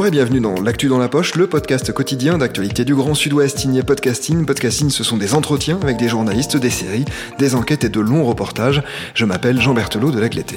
Bonjour et bienvenue dans L'actu dans la poche, le podcast quotidien d'actualité du Grand Sud-Ouest signé Podcasting. Podcasting, ce sont des entretiens avec des journalistes, des séries, des enquêtes et de longs reportages. Je m'appelle Jean Berthelot de Lagleté.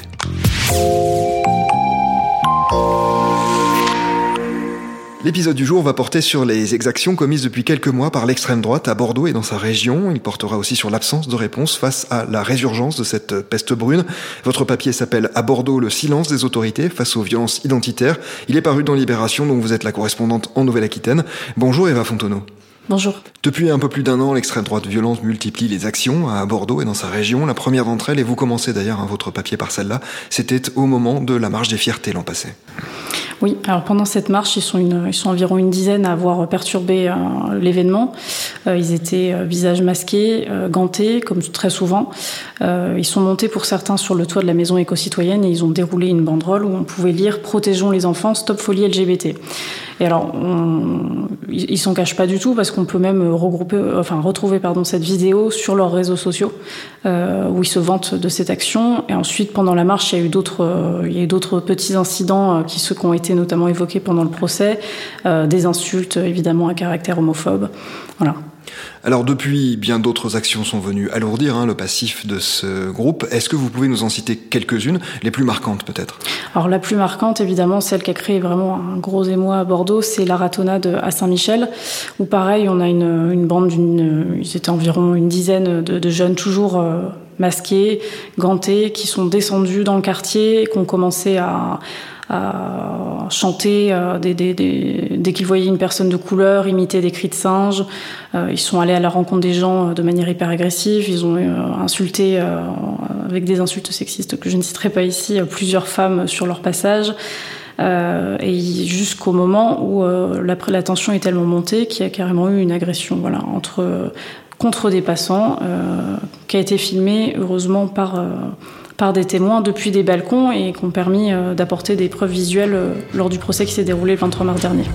L'épisode du jour va porter sur les exactions commises depuis quelques mois par l'extrême droite à Bordeaux et dans sa région. Il portera aussi sur l'absence de réponse face à la résurgence de cette peste brune. Votre papier s'appelle À Bordeaux, le silence des autorités face aux violences identitaires. Il est paru dans Libération, dont vous êtes la correspondante en Nouvelle-Aquitaine. Bonjour Eva Fontenot. Bonjour. Depuis un peu plus d'un an, l'extrême droite violente multiplie les actions à Bordeaux et dans sa région. La première d'entre elles, et vous commencez d'ailleurs hein, votre papier par celle-là, c'était au moment de la marche des fiertés l'an passé. Oui, alors pendant cette marche, ils sont, une, ils sont environ une dizaine à avoir perturbé euh, l'événement. Euh, ils étaient euh, visage masqué, gantés, comme très souvent. ils sont montés pour certains sur le toit de la maison éco-citoyenne et ils ont déroulé une banderole où on pouvait lire Protégeons les enfants, stop folie LGBT. Et alors, on, ils s'en cachent pas du tout parce qu'on peut même regrouper, enfin retrouver pardon cette vidéo sur leurs réseaux sociaux euh, où ils se vantent de cette action. Et ensuite, pendant la marche, il y a eu d'autres, euh, petits incidents euh, qui qui ont été notamment évoqués pendant le procès, euh, des insultes évidemment à caractère homophobe. Voilà. Alors depuis, bien d'autres actions sont venues alourdir hein, le passif de ce groupe. Est-ce que vous pouvez nous en citer quelques-unes, les plus marquantes peut-être? Alors la plus marquante, évidemment, celle qui a créé vraiment un gros émoi à Bordeaux, c'est la ratonnade à Saint-Michel, où pareil, on a une, bande d'une, ils étaient environ une dizaine de, de jeunes toujours euh, masqués, gantés, qui sont descendus dans le quartier, qui ont commencé à à chanter euh, dès, qu'ils voyaient une personne de couleur, imiter des cris de singe. Euh, ils sont allés à la rencontre des gens euh, de manière hyper agressive. Ils ont insulté, avec des insultes sexistes que je ne citerai pas ici, plusieurs femmes sur leur passage. Et jusqu'au moment où euh, la, tension est tellement montée qu'il y a carrément eu une agression voilà, entre, contre des passants qui a été filmée heureusement par, par des témoins depuis des balcons et qui ont permis euh, d'apporter des preuves visuelles euh, lors du procès qui s'est déroulé le 23 mars dernier.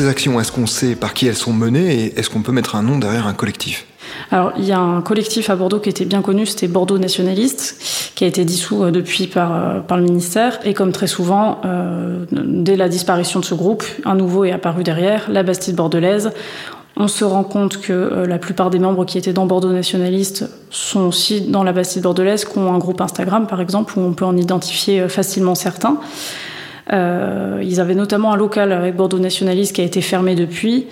Ces actions, est-ce qu'on sait par qui elles sont menées et est-ce qu'on peut mettre un nom derrière un collectif? Alors, il y a un collectif à Bordeaux qui était bien connu, c'était Bordeaux Nationaliste, qui a été dissous euh, depuis par, euh, par le ministère. Et comme très souvent, euh, dès la disparition de ce groupe, un nouveau est apparu derrière, la Bastide bordelaise. On se rend compte que la plupart des membres qui étaient dans Bordeaux Nationaliste sont aussi dans la Bastide bordelaise, qui ont un groupe Instagram, par exemple, où on peut en identifier facilement certains. Euh, ils avaient notamment un local avec Bordeaux Nationaliste qui a été fermé depuis.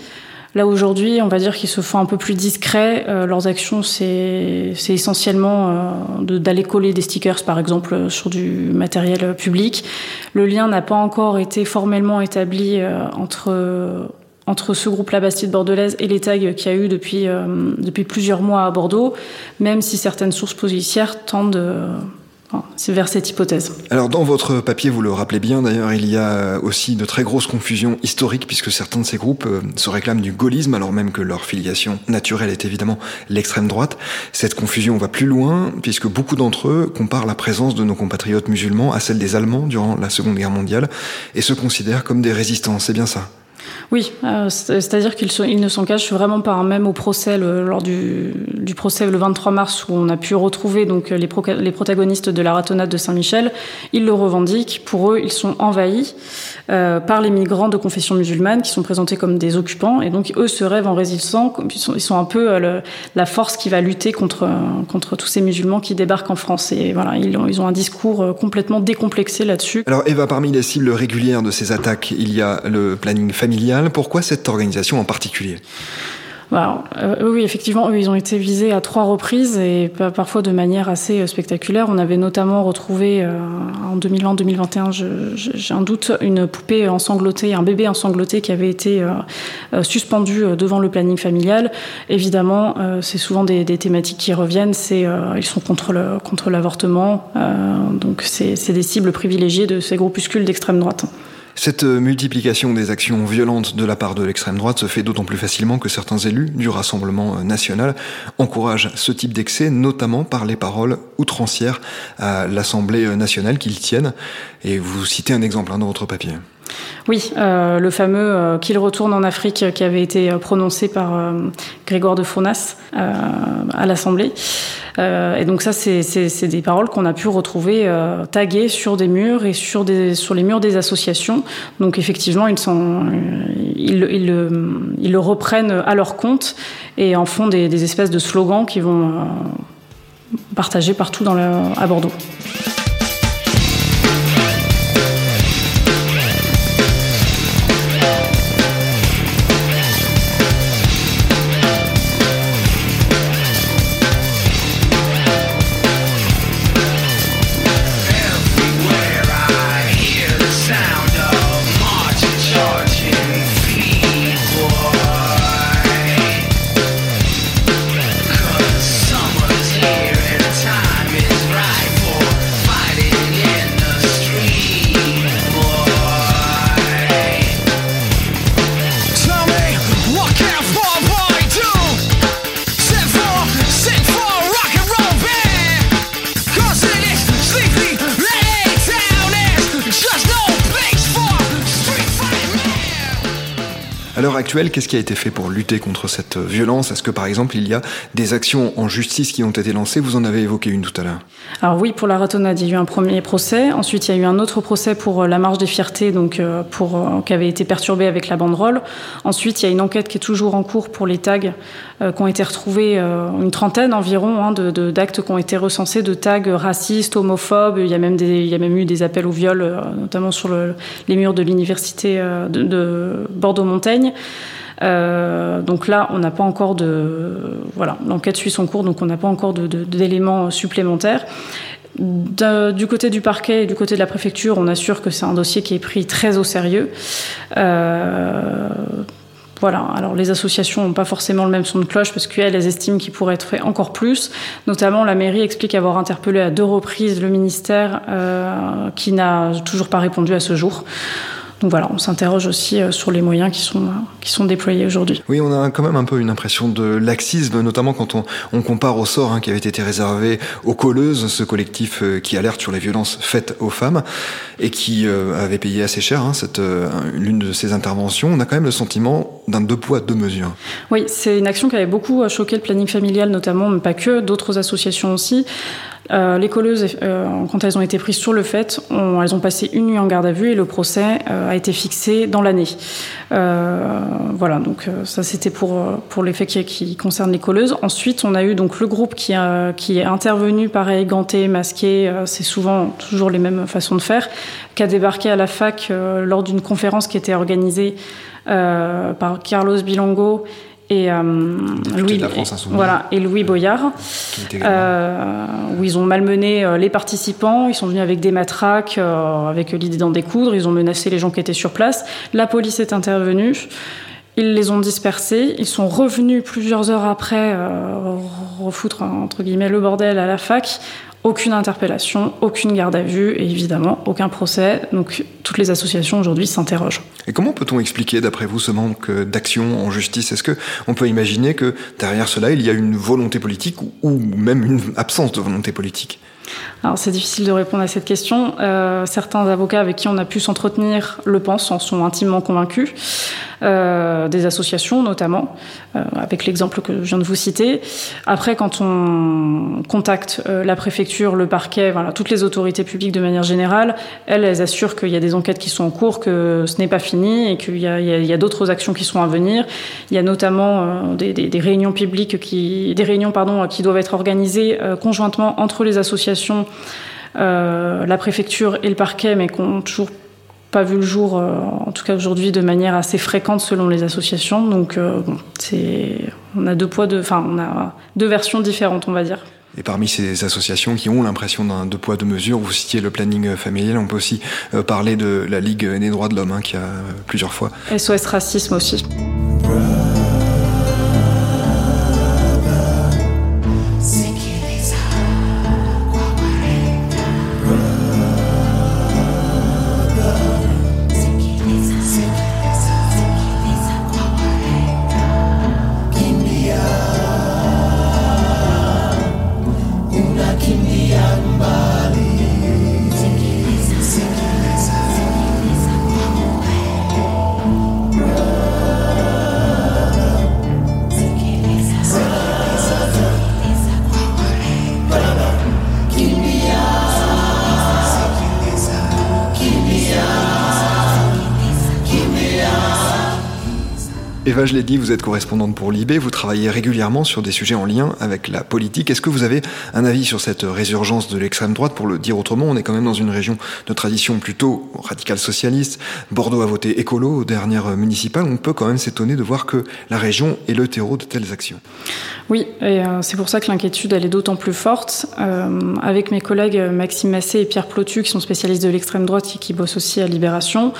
Là aujourd'hui, on va dire qu'ils se font un peu plus discrets. Euh, leurs actions, c'est essentiellement euh, d'aller coller des stickers, par exemple, sur du matériel public. Le lien n'a pas encore été formellement établi entre ce groupe La Bastide Bordelaise et les tags qu'il y a eu depuis, depuis plusieurs mois à Bordeaux, même si certaines sources policières tendent c'est vers cette hypothèse. Alors dans votre papier, vous le rappelez bien d'ailleurs, il y a aussi de très grosses confusions historiques puisque certains de ces groupes euh, se réclament du gaullisme alors même que leur filiation naturelle est évidemment l'extrême droite. Cette confusion va plus loin puisque beaucoup d'entre eux comparent la présence de nos compatriotes musulmans à celle des Allemands durant la Seconde Guerre mondiale et se considèrent comme des résistants. C'est bien ça? Oui, euh, c'est-à-dire qu'ils ils ne s'en cachent vraiment pas. Même au procès, lors du, procès le 23 mars, où on a pu retrouver donc les, pro, les protagonistes de la ratonnade de Saint-Michel, ils le revendiquent. Pour eux, ils sont envahis euh, par les migrants de confession musulmane qui sont présentés comme des occupants, et donc eux se rêvent en résistant. Ils sont, un peu euh, la force qui va lutter contre contre tous ces musulmans qui débarquent en France. Et voilà, ils ont, ils ont un discours euh, complètement décomplexé là-dessus. Alors Eva, parmi les cibles régulières de ces attaques, il y a le planning familial. Pourquoi cette organisation en particulier? Bah, euh, oui, effectivement, ils ont été visés à trois reprises et parfois de manière assez euh, spectaculaire. On avait notamment retrouvé euh, en 2020-2021, j'ai un doute, une poupée ensanglotée, un bébé ensangloté qui avait été suspendu devant le planning familial. Évidemment, c'est souvent des, thématiques qui reviennent. Ils sont contre l'avortement, donc c'est des cibles privilégiées de ces groupuscules d'extrême droite. Cette euh, multiplication des actions violentes de la part de l'extrême droite se fait d'autant plus facilement que certains élus du Rassemblement euh, national encouragent ce type d'excès, notamment par les paroles outrancières à l'Assemblée euh, nationale qu'ils tiennent. Et vous citez un exemple hein, dans votre papier. Oui, le fameux euh, qu'il retourne en Afrique qui avait été prononcé par Grégoire de Fournas à l'Assemblée. Et donc ça, c'est des paroles qu'on a pu retrouver taguées sur des murs et sur, des, sur les murs des associations. Donc effectivement, ils, ils, le reprennent à leur compte et en font des, espèces de slogans qui vont partager partout dans à Bordeaux. À l'heure actuelle, qu'est-ce qui a été fait pour lutter contre cette violence? Est-ce que par exemple il y a des actions en justice qui ont été lancées? Vous en avez évoqué une tout à l'heure. Alors oui, pour la ratonnade, il y a eu un premier procès. Ensuite, il y a eu un autre procès pour euh, la marche des fiertés, donc euh, pour euh, qui avait été perturbé avec la banderole. Ensuite, il y a une enquête qui est toujours en cours pour les tags qui ont été retrouvés, une trentaine environ hein, d'actes qui ont été recensés de tags racistes, homophobes. Il y a même il y a même eu des appels au viol, notamment sur le, les murs de l'université de, de Bordeaux-Montaigne. Euh, donc là, on n'a pas encore de. Voilà, l'enquête suit son cours, donc on n'a pas encore d'éléments supplémentaires. du côté du parquet et du côté de la préfecture, on assure que c'est un dossier qui est pris très au sérieux. Euh, voilà. Alors les associations n'ont pas forcément le même son de cloche parce qu'elles elles estiment qu'il pourrait être fait encore plus. Notamment, la mairie explique avoir interpellé à deux reprises le ministère euh, qui n'a toujours pas répondu à ce jour. Donc voilà, on s'interroge aussi euh, sur les moyens qui sont, euh, qui sont déployés aujourd'hui. Oui, on a quand même un peu une impression de laxisme, notamment quand on, on compare au sort hein, qui avait été réservé aux colleuses, ce collectif euh, qui alerte sur les violences faites aux femmes et qui avait payé assez cher hein, cette l'une de ces interventions. On a quand même le sentiment d'un deux poids deux mesures. Oui, c'est une action qui avait beaucoup choqué le planning familial notamment, mais pas que, d'autres associations aussi. Euh, les colleuses, euh, quand elles ont été prises sur le fait, elles ont passé une nuit en garde à vue et le procès euh, a été fixé dans l'année. voilà, donc ça c'était pour pour les faits qui, qui, concernent les colleuses. Ensuite, on a eu donc le groupe qui qui est intervenu, pareil, ganté, masqué, c'est souvent toujours les mêmes façons de faire, qui a débarqué à la fac lors d'une conférence qui était organisée par Carlos Bilongo et euh, Louis, voilà, et Louis Boyard, euh, où ils ont malmené euh, les participants. Ils sont venus avec des matraques, euh, avec l'idée d'en découdre. Ils ont menacé les gens qui étaient sur place. La police est intervenue. Ils les ont dispersés. Ils sont revenus plusieurs heures après refoutre entre guillemets le bordel à la fac aucune interpellation, aucune garde à vue et évidemment aucun procès. Donc toutes les associations aujourd'hui s'interrogent. Et comment peut-on expliquer, d'après vous, ce manque d'action en justice? Est-ce que on peut imaginer que derrière cela, il y a une volonté politique ou même une absence de volonté politique? Alors c'est difficile de répondre à cette question. Euh, certains avocats avec qui on a pu s'entretenir le pensent, en sont intimement convaincus. Euh, des associations notamment, euh, avec l'exemple que je viens de vous citer. Après, quand on contacte euh, la préfecture, le parquet, voilà, toutes les autorités publiques de manière générale, elles, elles assurent qu'il y a des enquêtes qui sont en cours, que ce n'est pas fini et qu'il y a, a, a d'autres actions qui sont à venir. Il y a notamment euh, des, des, des, réunions publiques qui, des réunions pardon, qui doivent être organisées euh, conjointement entre les associations, la préfecture et le parquet, mais qu'on toujours pas vu le jour, euh, en tout cas aujourd'hui, de manière assez fréquente selon les associations. Donc, euh, bon, c'est on a deux poids, deux, enfin, on a deux versions différentes, on va dire. Et parmi ces associations qui ont l'impression d'un deux poids deux mesures, vous citiez le planning familial, on peut aussi euh, parler de la Ligue des droits de l'homme, hein, qui a plusieurs fois. SOS Racisme aussi. Je l'ai dit, vous êtes correspondante pour l'IB, vous travaillez régulièrement sur des sujets en lien avec la politique. Est-ce que vous avez un avis sur cette résurgence de l'extrême droite? Pour le dire autrement, on est quand même dans une région de tradition plutôt radicale socialiste. Bordeaux a voté écolo aux dernières municipales. On peut quand même s'étonner de voir que la région est le terreau de telles actions. Oui, et euh, c'est pour ça que l'inquiétude, elle est d'autant plus forte. Euh, avec mes collègues Maxime Massé et Pierre Plotu, qui sont spécialistes de l'extrême droite et qui bossent aussi à Libération,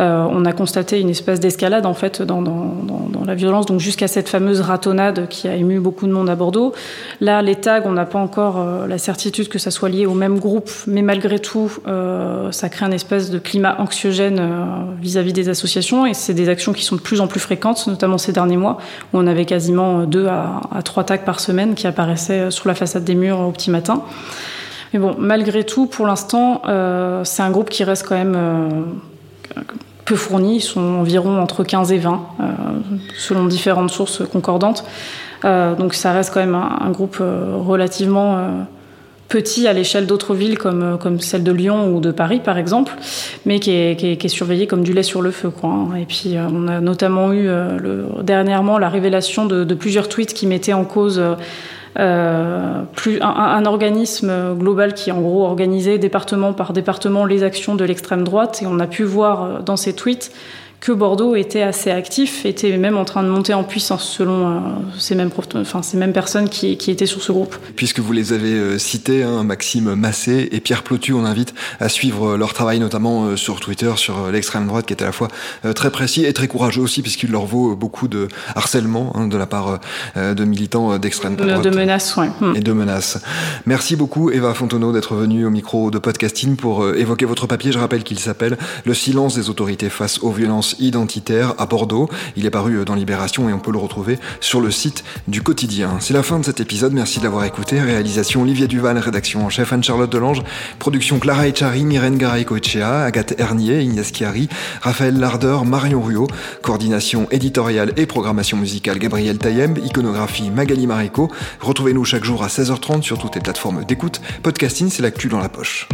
euh, on a constaté une espèce d'escalade en fait dans, la violence, donc jusqu'à cette fameuse ratonnade qui a ému beaucoup de monde à Bordeaux. Là, les tags, on n'a pas encore euh, la certitude que ça soit lié au même groupe, mais malgré tout, euh, ça crée un espèce de climat anxiogène euh, vis-à-vis des associations, et c'est des actions qui sont de plus en plus fréquentes, notamment ces derniers mois, où on avait quasiment deux à trois tags par semaine qui apparaissaient sur la façade des murs au petit matin. Mais bon, malgré tout, pour l'instant, c'est un groupe qui reste quand même peu fournis. Ils sont environ entre 15 et 20, euh, selon différentes sources concordantes. Euh, donc ça reste quand même un, groupe euh, relativement petit à l'échelle d'autres villes comme, celle de Lyon ou de Paris par exemple, mais qui est, surveillé comme du lait sur le feu. Quoi, hein. Et puis on a notamment eu dernièrement la révélation de, plusieurs tweets qui mettaient en cause plus un, organisme global qui en gros organisait département par département les actions de l'extrême droite. Et on a pu voir euh, dans ces tweets que Bordeaux était assez actif, était même en train de monter en puissance selon euh, ces, mêmes, enfin, ces mêmes personnes qui, qui, étaient sur ce groupe. Puisque vous les avez euh, cités, hein, Maxime Massé et Pierre Plotu, on invite à suivre leur travail notamment euh, sur Twitter, sur l'extrême droite, qui est à la fois très précis et très courageux aussi, puisqu'il leur vaut beaucoup de harcèlement hein, de la part de militants d'extrême droite. De menaces, oui. Et de menaces. Merci beaucoup Eva Fontenot d'être venue au micro de podcasting pour évoquer votre papier. Je rappelle qu'il s'appelle Le silence des autorités face aux violences identitaire à Bordeaux. Il est paru dans Libération et on peut le retrouver sur le site du quotidien. C'est la fin de cet épisode, merci de l'avoir écouté. Réalisation Olivier Duval, rédaction en chef Anne-Charlotte Delange, production Clara Echari, Myrène Garay-Coechea, Agathe Hernier, Ignace Chiari, Raphaël Lardeur, Marion Ruot, coordination éditoriale et programmation musicale Gabriel Taïeb, iconographie Magali Marico. Retrouvez-nous chaque jour à 16h30 sur toutes les plateformes d'écoute. Podcasting, c'est l'actu dans la poche.